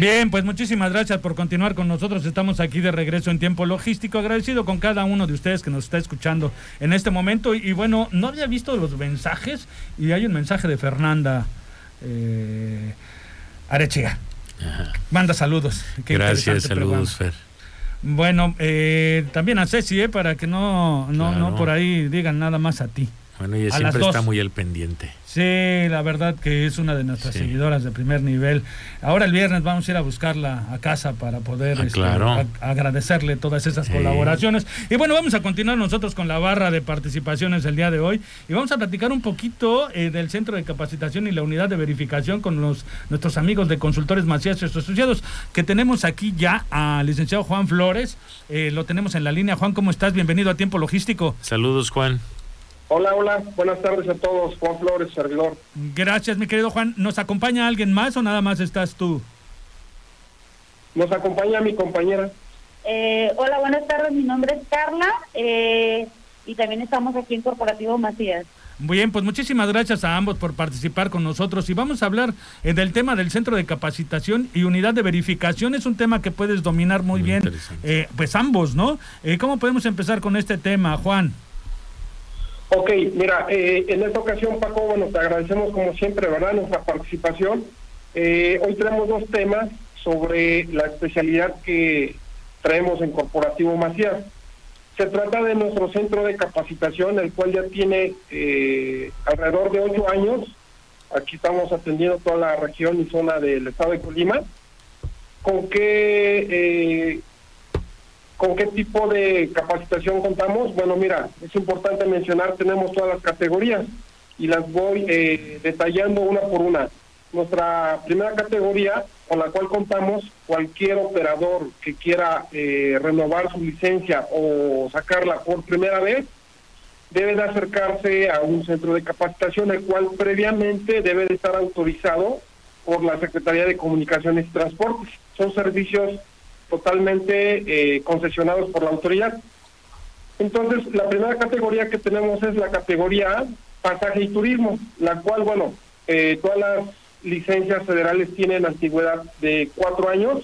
Bien, pues muchísimas gracias por continuar con nosotros. Estamos aquí de regreso en tiempo logístico. Agradecido con cada uno de ustedes que nos está escuchando en este momento. Y, bueno, no había visto los mensajes y hay un mensaje de Fernanda eh, Arechea. Manda saludos. gracias, saludos, Fer. Bueno, eh, también a Ceci, eh, para que no, no, no por ahí digan nada más a ti. Bueno, y siempre está muy al pendiente. Sí, la verdad que es una de nuestras seguidoras de primer nivel. Ahora el viernes vamos a ir a buscarla a casa para poder ah, este, agradecerle todas esas colaboraciones. Y bueno, vamos a continuar nosotros con la barra de participaciones el día de hoy y vamos a platicar un poquito eh, del Centro de Capacitación y la Unidad de Verificación con los, nuestros amigos de Consultores Macías y Asociados, que tenemos aquí ya al licenciado Juan Flores. Eh, lo tenemos en la línea. Juan, ¿cómo estás? Bienvenido a Tiempo Logístico. Saludos, Juan. Hola, hola, buenas tardes a todos. Juan Flores, servidor. Gracias, mi querido Juan. ¿Nos acompaña alguien más o nada más estás tú? Nos acompaña mi compañera. Eh, hola, buenas tardes. Mi nombre es Carla eh, y también estamos aquí en Corporativo Macías. Muy bien, pues muchísimas gracias a ambos por participar con nosotros y vamos a hablar eh, del tema del Centro de Capacitación y Unidad de Verificación. Es un tema que puedes dominar muy, muy bien, pues ambos, ¿no? ¿Cómo podemos empezar con este tema, Juan? Ok, mira, eh, en esta ocasión, Paco, bueno, te agradecemos como siempre, ¿verdad?, nuestra participación. Eh, hoy tenemos dos temas sobre la especialidad que traemos en Corporativo Macías. Se trata de nuestro centro de capacitación, el cual ya tiene eh, alrededor de ocho años. Aquí estamos atendiendo toda la región y zona del estado de Colima. ¿Con qué ¿Con qué tipo de capacitación contamos? Bueno, mira, es importante mencionar, tenemos todas las categorías y las voy eh, detallando una por una. Nuestra primera categoría con la cual contamos, cualquier operador que quiera eh, renovar su licencia o sacarla por primera vez, debe de acercarse a un centro de capacitación, el cual previamente debe de estar autorizado por la Secretaría de Comunicaciones y Transportes. Son servicios totalmente eh, concesionados por la autoridad. Entonces, la primera categoría que tenemos es la categoría pasaje y turismo, la cual, bueno, eh, todas las licencias federales tienen antigüedad de cuatro años,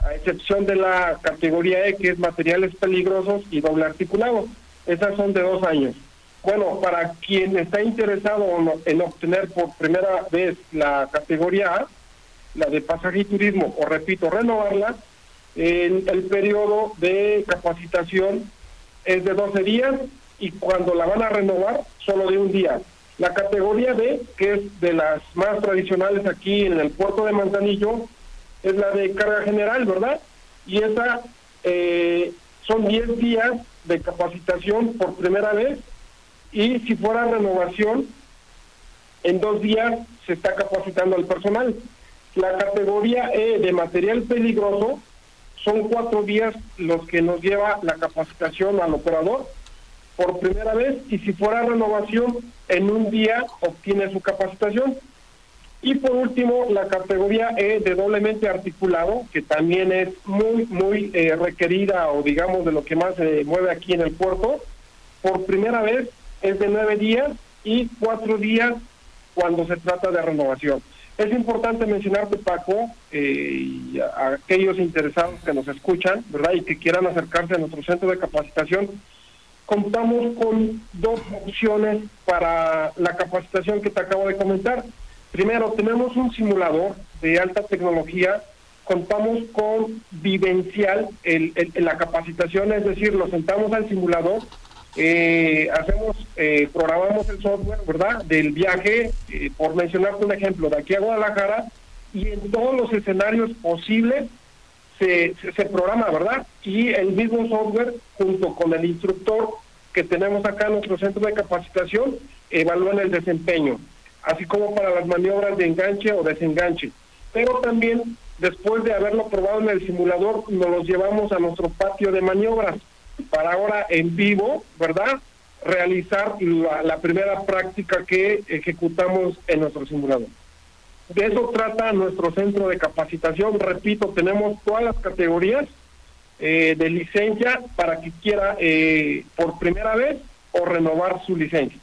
a excepción de la categoría E, que es materiales peligrosos y doble articulado. Esas son de dos años. Bueno, para quien está interesado en obtener por primera vez la categoría A, la de pasaje y turismo, o repito, renovarla, el, periodo de capacitación es de 12 días y cuando la van a renovar, solo de un día. La categoría B, que es de las más tradicionales aquí en el puerto de Manzanillo, es la de carga general, ¿verdad? Y esa eh, son 10 días de capacitación por primera vez y si fuera renovación, en dos días se está capacitando al personal. La categoría E de material peligroso son cuatro días los que nos lleva la capacitación al operador por primera vez y si fuera renovación, en un día obtiene su capacitación. Y por último, la categoría E de doblemente articulado, que también es muy, muy eh, requerida o digamos de lo que más se mueve aquí en el puerto, por primera vez es de nueve días y cuatro días cuando se trata de renovación. Es importante mencionarte, Paco, eh, y a, aquellos interesados que nos escuchan, ¿verdad? Y que quieran acercarse a nuestro centro de capacitación, contamos con dos opciones para la capacitación que te acabo de comentar. Primero, tenemos un simulador de alta tecnología, contamos con vivencial en la capacitación, es decir, lo sentamos al simulador eh, hacemos, eh, programamos el software, ¿verdad? Del viaje, eh, por mencionarte un ejemplo, de aquí a Guadalajara, y en todos los escenarios posibles se, se, programa, ¿verdad? Y el mismo software, junto con el instructor que tenemos acá en nuestro centro de capacitación, evalúan el desempeño, así como para las maniobras de enganche o desenganche. Pero también, después de haberlo probado en el simulador, nos los llevamos a nuestro patio de maniobras para ahora en vivo, ¿verdad? Realizar la, primera práctica que ejecutamos en nuestro simulador. De eso trata nuestro centro de capacitación. Repito, tenemos todas las categorías eh, de licencia para que quiera eh, por primera vez o renovar su licencia.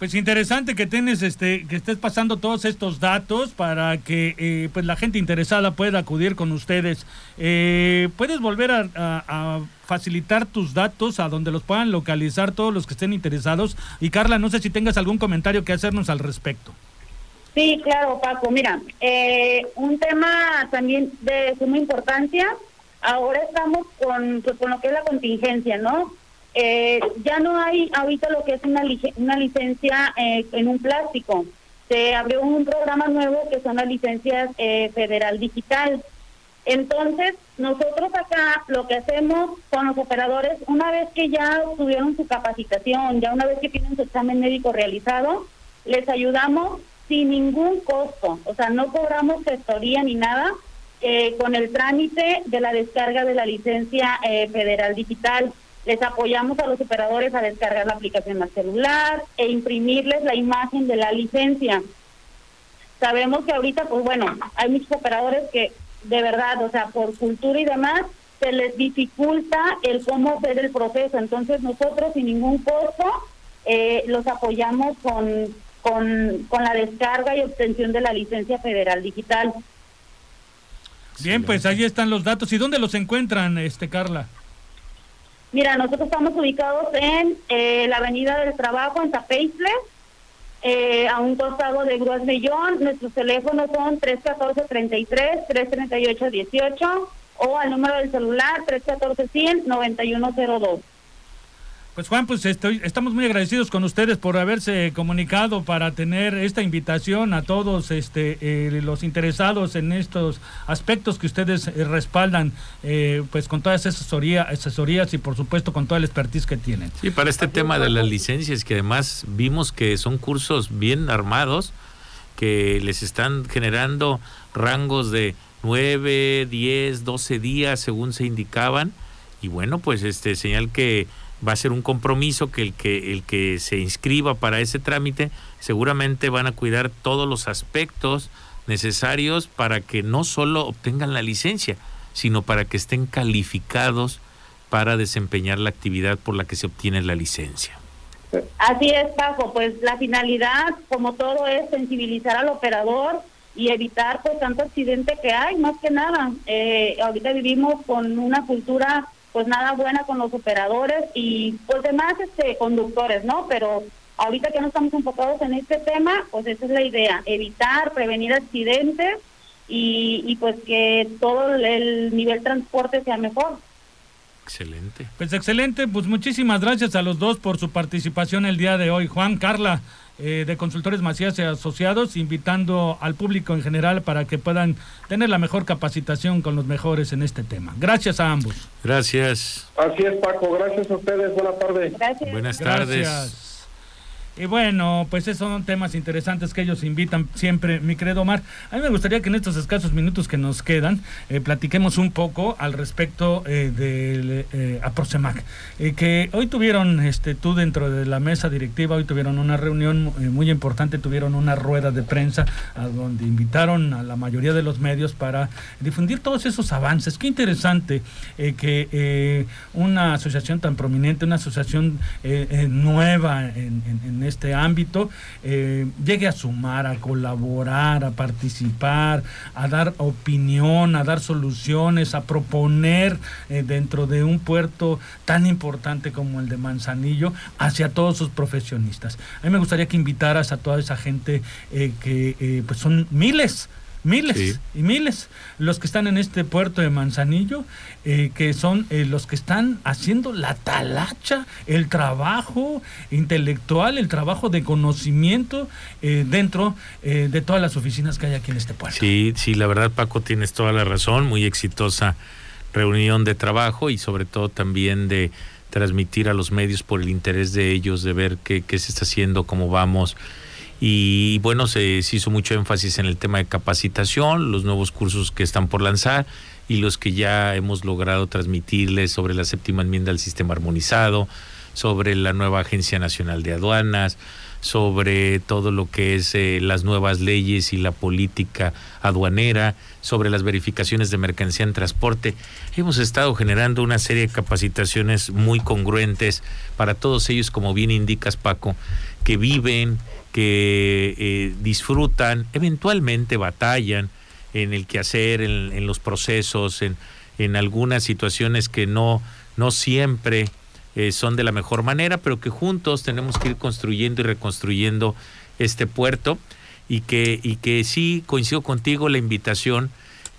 Pues interesante que tienes este que estés pasando todos estos datos para que eh, pues la gente interesada pueda acudir con ustedes. Eh, puedes volver a, facilitar tus datos a donde los puedan localizar todos los que estén interesados. Y Carla, no sé si tengas algún comentario que hacernos al respecto. Sí, claro, Paco. Mira, eh, un tema también de suma importancia. Ahora estamos con, pues, con lo que es la contingencia, ¿no? Eh, ya no hay ahorita lo que es una, una licencia eh, en un plástico. Se abrió un programa nuevo que son las licencias eh, federal digital. Entonces, nosotros acá lo que hacemos con los operadores, una vez que ya tuvieron su capacitación, ya una vez que tienen su examen médico realizado, les ayudamos sin ningún costo, o sea, no cobramos gestoría ni nada, eh, con el trámite de la descarga de la licencia federal digital. Les apoyamos a los operadores a descargar la aplicación al celular e imprimirles la imagen de la licencia. Sabemos que ahorita, pues bueno, hay muchos operadores que de verdad, o sea, por cultura y demás, se les dificulta el cómo hacer el proceso. Entonces nosotros sin ningún costo eh, los apoyamos con, con, con la descarga y obtención de la licencia federal digital. Bien, pues ahí están los datos. ¿Y dónde los encuentran, este Carla? Mira, nosotros estamos ubicados en eh, la Avenida del Trabajo, en Zapeisle, eh, a un costado de Grúas Millón. Nuestros teléfonos son 314-33, 338-18 o al número del celular 314-100-9102. Pues Juan, pues estoy, estamos muy agradecidos con ustedes por haberse comunicado para tener esta invitación a todos este, eh, los interesados en estos aspectos que ustedes eh, respaldan, eh, pues con todas esas asesoría, asesorías y por supuesto con toda la expertise que tienen. Sí, para este tema de las licencias, que además vimos que son cursos bien armados, que les están generando rangos de 9, 10, 12 días según se indicaban. Y bueno, pues este señal que va a ser un compromiso que el que el que se inscriba para ese trámite seguramente van a cuidar todos los aspectos necesarios para que no solo obtengan la licencia, sino para que estén calificados para desempeñar la actividad por la que se obtiene la licencia. Así es, Paco, pues la finalidad, como todo, es sensibilizar al operador y evitar pues tanto accidente que hay, más que nada. Eh, ahorita vivimos con una cultura pues nada buena con los operadores y pues demás este conductores, ¿no? Pero ahorita que no estamos enfocados en este tema, pues esa es la idea, evitar, prevenir accidentes y, y pues que todo el nivel transporte sea mejor. Excelente. Pues excelente, pues muchísimas gracias a los dos por su participación el día de hoy. Juan, Carla, eh, de Consultores Macías y Asociados, invitando al público en general para que puedan tener la mejor capacitación con los mejores en este tema. Gracias a ambos. Gracias. Así es, Paco. Gracias a ustedes. Buenas tardes. Gracias. Buenas tardes. Y bueno, pues esos son temas interesantes que ellos invitan siempre, mi querido Omar. A mí me gustaría que en estos escasos minutos que nos quedan, eh, platiquemos un poco al respecto eh, del eh, Aproxemac. Eh, que hoy tuvieron, este, tú dentro de la mesa directiva, hoy tuvieron una reunión muy importante, tuvieron una rueda de prensa a donde invitaron a la mayoría de los medios para difundir todos esos avances. Qué interesante que una asociación tan prominente, una asociación nueva en, en, este ámbito, eh, llegue a sumar, a colaborar, a participar, a dar opinión, a dar soluciones, a proponer eh, dentro de un puerto tan importante como el de Manzanillo hacia todos sus profesionistas. A mí me gustaría que invitaras a toda esa gente eh, que pues son miles miles y miles los que están en este puerto de Manzanillo, eh, que son eh, los que están haciendo la talacha, el trabajo intelectual, el trabajo de conocimiento eh, dentro de todas las oficinas que hay aquí en este puerto. Sí, sí, la verdad Paco tienes toda la razón, muy exitosa reunión de trabajo y sobre todo también de transmitir a los medios por el interés de ellos, de ver qué, qué se está haciendo, cómo vamos. Y bueno, se, hizo mucho énfasis en el tema de capacitación, los nuevos cursos que están por lanzar y los que ya hemos logrado transmitirles sobre la séptima enmienda del sistema armonizado, sobre la nueva Agencia Nacional de Aduanas, sobre todo lo que es eh, las nuevas leyes y la política aduanera, sobre las verificaciones de mercancía en transporte. Hemos estado generando una serie de capacitaciones muy congruentes para todos ellos, como bien indicas Paco, que viven, que eh, disfrutan, eventualmente batallan en el quehacer, en, en los procesos, en, en algunas situaciones que no, no siempre eh, son de la mejor manera, pero que juntos tenemos que ir construyendo y reconstruyendo este puerto y que, y que sí coincido contigo la invitación.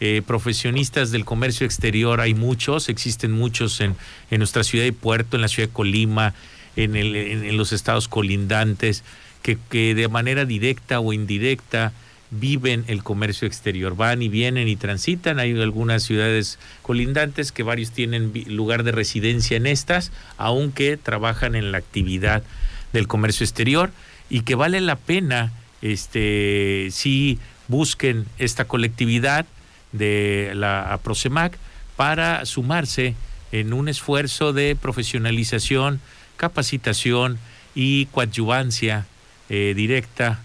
Eh, profesionistas del comercio exterior hay muchos, existen muchos en, en nuestra ciudad y puerto, en la ciudad de Colima, en, en, los estados colindantes, que, que de manera directa o indirecta viven el comercio exterior, van y vienen y transitan. Hay algunas ciudades colindantes que varios tienen lugar de residencia en estas, aunque trabajan en la actividad del comercio exterior y que vale la pena este si busquen esta colectividad de la Prosemac para sumarse en un esfuerzo de profesionalización, capacitación y coadyuvancia eh, directa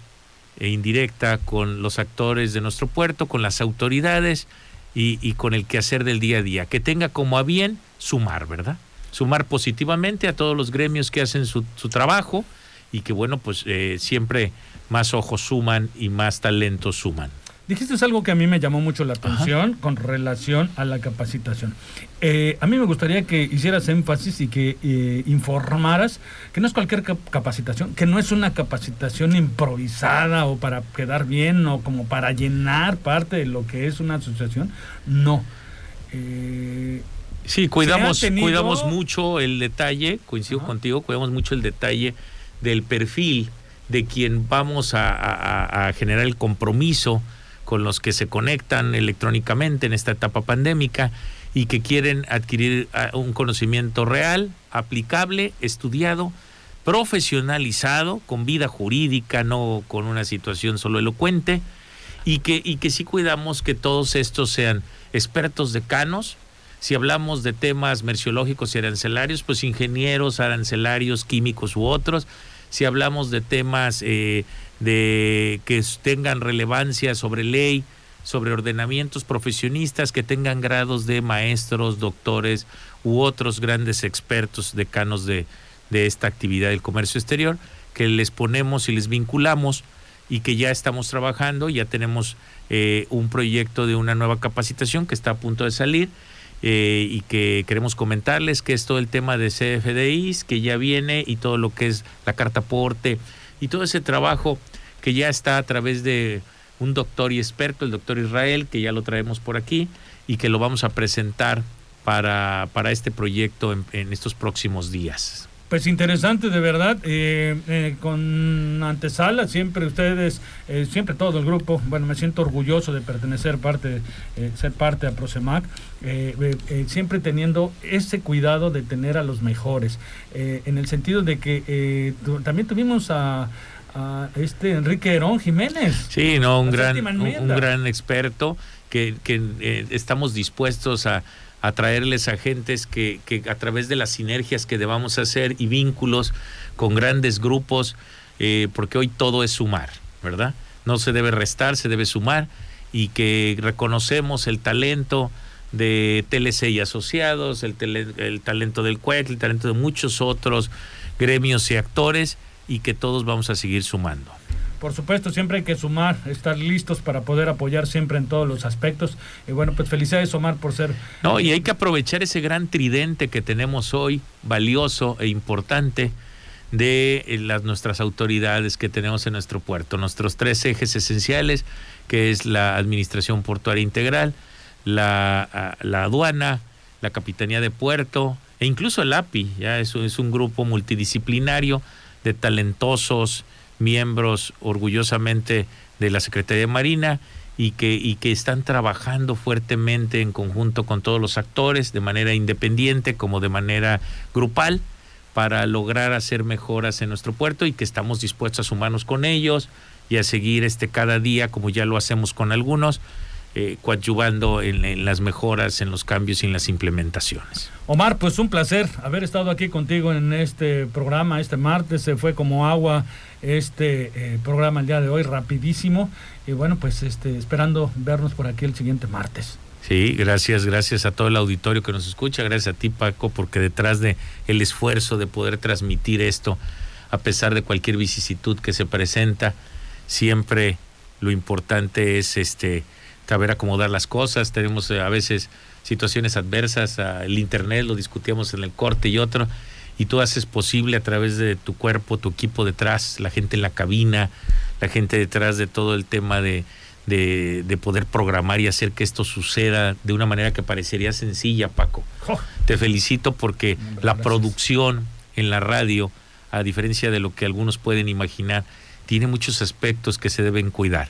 e indirecta con los actores de nuestro puerto, con las autoridades y, con el quehacer del día a día. Que tenga como a bien sumar, ¿verdad? Sumar positivamente a todos los gremios que hacen su, trabajo y que, bueno, pues eh, siempre más ojos suman y más talentos suman. Dijiste algo que a mí me llamó mucho la atención con relación a la capacitación. Eh, a mí me gustaría que hicieras énfasis y que eh, informaras que no es cualquier capacitación, que no es una capacitación improvisada o para quedar bien o como para llenar parte de lo que es una asociación. No. Eh, sí, cuidamos, cuidamos mucho el detalle, coincido contigo, cuidamos mucho el detalle del perfil de quien vamos a generar el compromiso con los que se conectan electrónicamente en esta etapa pandémica y que quieren adquirir ah, un conocimiento real, aplicable, estudiado, profesionalizado, con vida jurídica, no con una situación solo elocuente, y que, y que sí cuidamos que todos estos sean expertos decanos. Si hablamos de temas merciológicos y arancelarios, pues ingenieros, arancelarios, químicos u otros. Si hablamos de temas eh, de que tengan relevancia sobre ley, sobre ordenamientos profesionistas, que tengan grados de maestros, doctores u otros grandes expertos decanos de, de esta actividad del comercio exterior, que les ponemos y les vinculamos y que ya estamos trabajando, ya tenemos eh, un proyecto de una nueva capacitación que está a punto de salir eh, y que queremos comentarles que es todo el tema de CFDIs que ya viene y todo lo que es la carta aporte y todo ese trabajo que ya está a través de un doctor y experto, el doctor Israel, que ya lo traemos por aquí y que lo vamos a presentar para, para este proyecto en, estos próximos días. Pues interesante, de verdad. Eh, eh, con antesala, siempre ustedes, eh, siempre todo el grupo, bueno, me siento orgulloso de pertenecer parte, ser parte a Prosemac, siempre teniendo ese cuidado de tener a los mejores, en el sentido de que también tuvimos a este Enrique Herón Jiménez. Sí, no, un gran, un, gran experto que, eh, estamos dispuestos a, a traerles agentes que, que a través de las sinergias que debamos hacer y vínculos con grandes grupos, eh, porque hoy todo es sumar, ¿verdad? No se debe restar, se debe sumar y que reconocemos el talento de TLC y asociados, el, el talento del CUEC, el talento de muchos otros gremios y actores y que todos vamos a seguir sumando. Por supuesto, siempre hay que sumar, estar listos para poder apoyar siempre en todos los aspectos. Y bueno, pues felicidades Omar por ser... No, y hay que aprovechar ese gran tridente que tenemos hoy, valioso e importante, de eh, las, nuestras autoridades que tenemos en nuestro puerto. Nuestros tres ejes esenciales, que es la Administración Portuaria Integral, la, la aduana, la Capitanía de Puerto e incluso el API, ya eso es un grupo multidisciplinario de talentosos miembros orgullosamente de la Secretaría de Marina y que, y que están trabajando fuertemente en conjunto con todos los actores, de manera independiente como de manera grupal, para lograr hacer mejoras en nuestro puerto y que estamos dispuestos a sumarnos con ellos y a seguir este cada día, como ya lo hacemos con algunos, eh, coadyuvando en, las mejoras, en los cambios y en las implementaciones. Omar, pues un placer haber estado aquí contigo en este programa este martes. Se fue como agua este eh, programa el día de hoy, rapidísimo. Y bueno, pues este, esperando vernos por aquí el siguiente martes. Sí, gracias, gracias a todo el auditorio que nos escucha, gracias a ti Paco, porque detrás de el esfuerzo de poder transmitir esto, a pesar de cualquier vicisitud que se presenta, siempre lo importante es este saber acomodar las cosas. Tenemos eh, a veces situaciones adversas, el internet lo discutíamos en el corte y otro, y tú haces posible a través de tu cuerpo, tu equipo detrás, la gente en la cabina, la gente detrás de todo el tema de, de, poder programar y hacer que esto suceda de una manera que parecería sencilla, Paco. Te felicito porque la producción en la radio, a diferencia de lo que algunos pueden imaginar, tiene muchos aspectos que se deben cuidar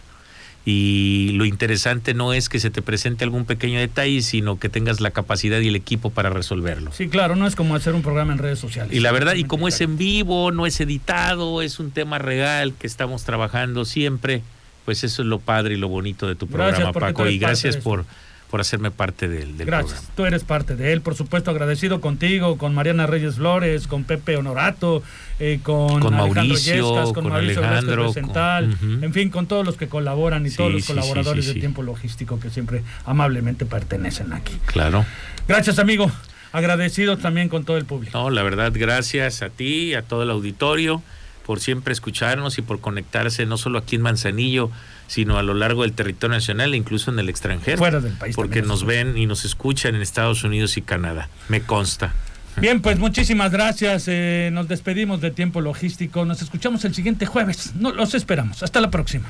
y lo interesante no es que se te presente algún pequeño detalle, sino que tengas la capacidad y el equipo para resolverlo. Sí, claro, no es como hacer un programa en redes sociales. Y la verdad, y como es en vivo, no es editado, es un tema real que estamos trabajando siempre, pues eso es lo padre y lo bonito de tu programa, Paco, y gracias por por hacerme parte del, del Gracias, tú eres parte de él, por supuesto, agradecido contigo, con Mariana Reyes Flores, con Pepe Honorato, eh, con, con Mauricio, con, Alejandro, en fin, con todos los que colaboran y todos los colaboradores de Tiempo Logístico que siempre amablemente pertenecen aquí. Claro. Gracias, amigo. Agradecido también con todo el público. No, la verdad, gracias a ti, a todo el auditorio, por siempre escucharnos y por conectarse, no solo aquí en Manzanillo, sino a lo largo del territorio nacional e incluso en el extranjero. Fuera del país. Porque nos ven y nos escuchan en Estados Unidos y Canadá. Me consta. Bien, pues muchísimas gracias. Eh, nos despedimos de tiempo logístico. Nos escuchamos el siguiente jueves. No, los esperamos. Hasta la próxima.